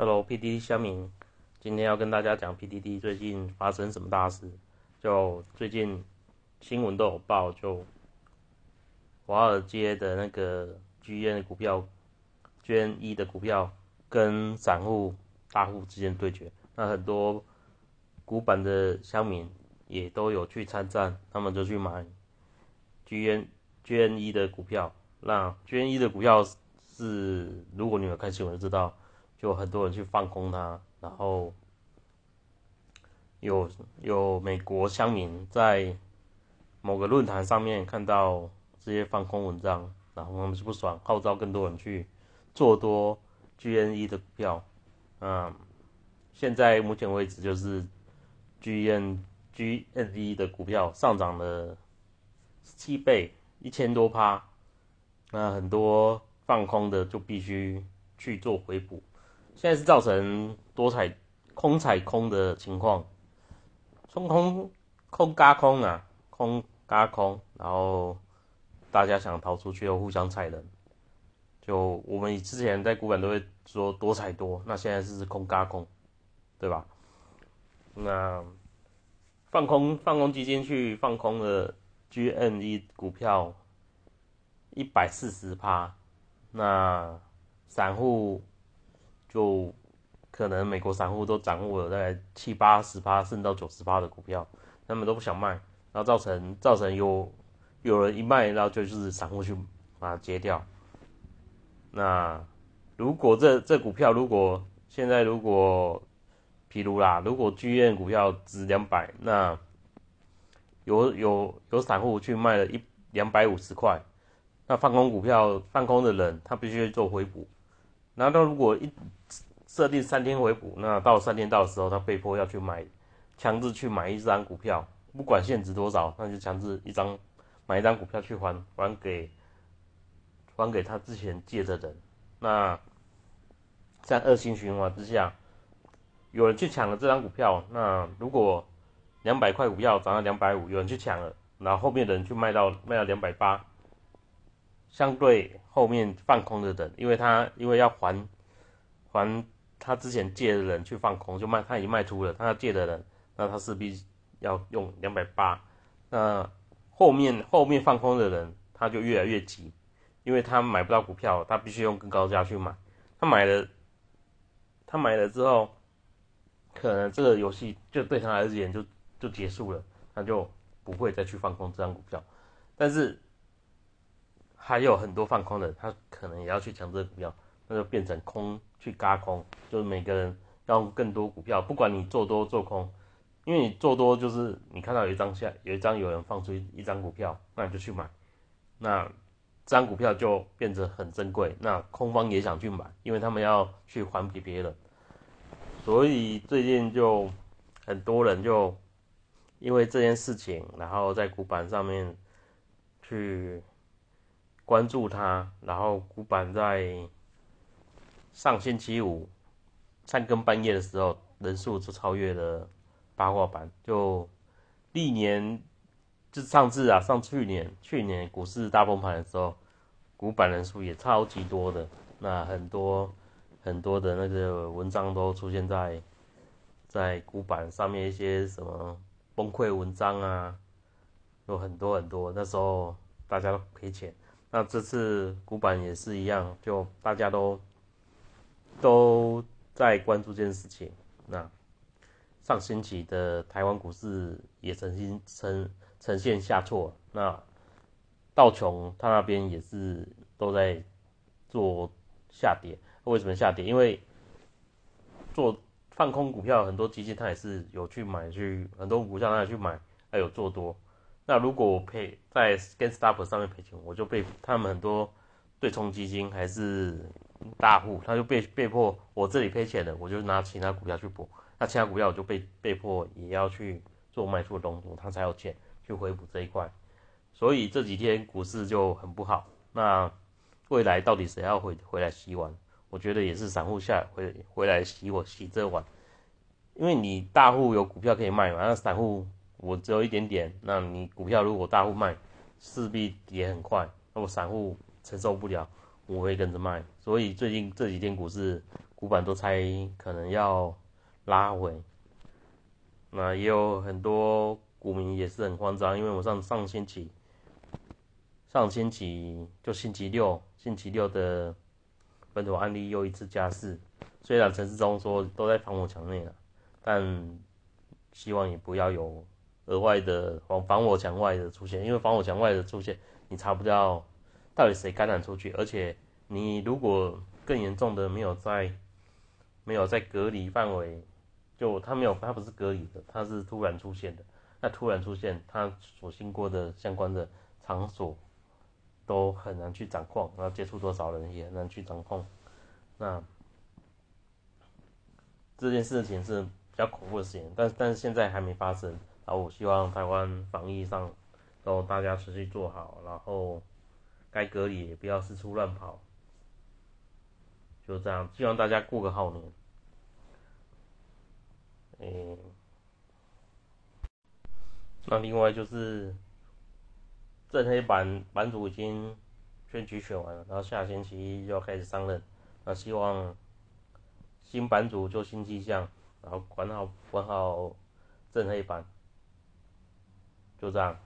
Hello，PDD 乡民，今天要跟大家讲 PDD 最近发生什么大事。就最近新闻都有报，就华尔街的那个 GN 的股票，GN 的股票跟散户大户之间对决。那很多古板的乡民也都有去参战，他们就去买 GN GN 一的股票。那 GN 一的股票是，如果你有看新闻就知道。就很多人去放空它，然后有有美国乡民在某个论坛上面看到这些放空文章，然后他们就不爽，号召更多人去做多 GNE 的股票。嗯，现在目前为止就是 GN GNE 的股票上涨了七倍，一千多趴。那很多放空的就必须去做回补。现在是造成多踩空踩空的情况，冲空空嘎空啊，空嘎空，然后大家想逃出去又互相踩人，就我们之前在股板都会说多踩多，那现在是空嘎空，对吧？那放空放空基金去放空的 GNE 股票一百四十趴，那散户。就可能美国散户都掌握了大概七八十趴，甚至到九十趴的股票，他们都不想卖，然后造成造成有有人一卖，然后就是散户去把它接掉。那如果这这股票如果现在如果，譬如啦，如果剧院股票值两百，那有有有散户去卖了一两百五十块，那放空股票放空的人他必须做回补。然后如果一设定三天回补，那到三天到的时候，他被迫要去买，强制去买一张股票，不管现值多少，那就强制一张买一张股票去还还给还给他之前借的人。那在恶性循环之下，有人去抢了这张股票，那如果两百块股票涨到两百五，有人去抢了，然后后面的人去卖到卖到两百八。相对后面放空的人，因为他因为要还还他之前借的人去放空，就卖他已经卖出了，他要借的人，那他势必要用两百八。那后面后面放空的人，他就越来越急，因为他买不到股票，他必须用更高价去买。他买了，他买了之后，可能这个游戏就对他而言就就结束了，他就不会再去放空这张股票。但是。还有很多放空的，他可能也要去抢这个股票，那就变成空去嘎空，就是每个人要更多股票，不管你做多做空，因为你做多就是你看到有一张下有一张有人放出一张股票，那你就去买，那这张股票就变得很珍贵，那空方也想去买，因为他们要去还给别人，所以最近就很多人就因为这件事情，然后在股板上面去。关注他，然后股板在上星期五三更半夜的时候，人数就超越了八卦板。就历年，就上次啊，上去年去年股市大崩盘的时候，股板人数也超级多的。那很多很多的那个文章都出现在在股板上面，一些什么崩溃文章啊，有很多很多。那时候大家都赔钱。那这次股板也是一样，就大家都都在关注这件事情。那上星期的台湾股市也曾经呈呈现下挫，那道琼他那边也是都在做下跌。为什么下跌？因为做放空股票很多基金他也是有去买去很多股票他也去买，还有做多。那如果我赔在 GameStop 上面赔钱，我就被他们很多对冲基金还是大户，他就被被迫我这里赔钱了，我就拿其他股票去补，那其他股票我就被被迫也要去做卖出的动作，他才有钱去回补这一块。所以这几天股市就很不好。那未来到底谁要回回来洗碗？我觉得也是散户下回回来洗我洗这碗，因为你大户有股票可以卖嘛，那散户。我只有一点点，那你股票如果大户卖，势必也很快，那我散户承受不了，我会跟着卖。所以最近这几天股市股板都猜可能要拉回，那也有很多股民也是很慌张，因为我上上星期上星期就星期六星期六的本土案例又一次加势，虽然陈世忠说都在防火墙内了，但希望也不要有额外的防防火墙外的出现，因为防火墙外的出现，你查不到到底谁感染出去，而且你如果更严重的没有在没有在隔离范围，就他没有他不是隔离的，他是突然出现的，那突然出现他所经过的相关的场所都很难去掌控，然后接触多少人也很难去掌控，那这件事情是。比较恐怖的事情，但但是现在还没发生。然后我希望台湾防疫上都大家持续做好，然后该隔离也不要四处乱跑，就这样。希望大家过个好年。嗯，那另外就是正黑版版主已经选举选完了，然后下星期一就要开始上任。那希望新版主就新气象。然后管好管好正黑板，就这样。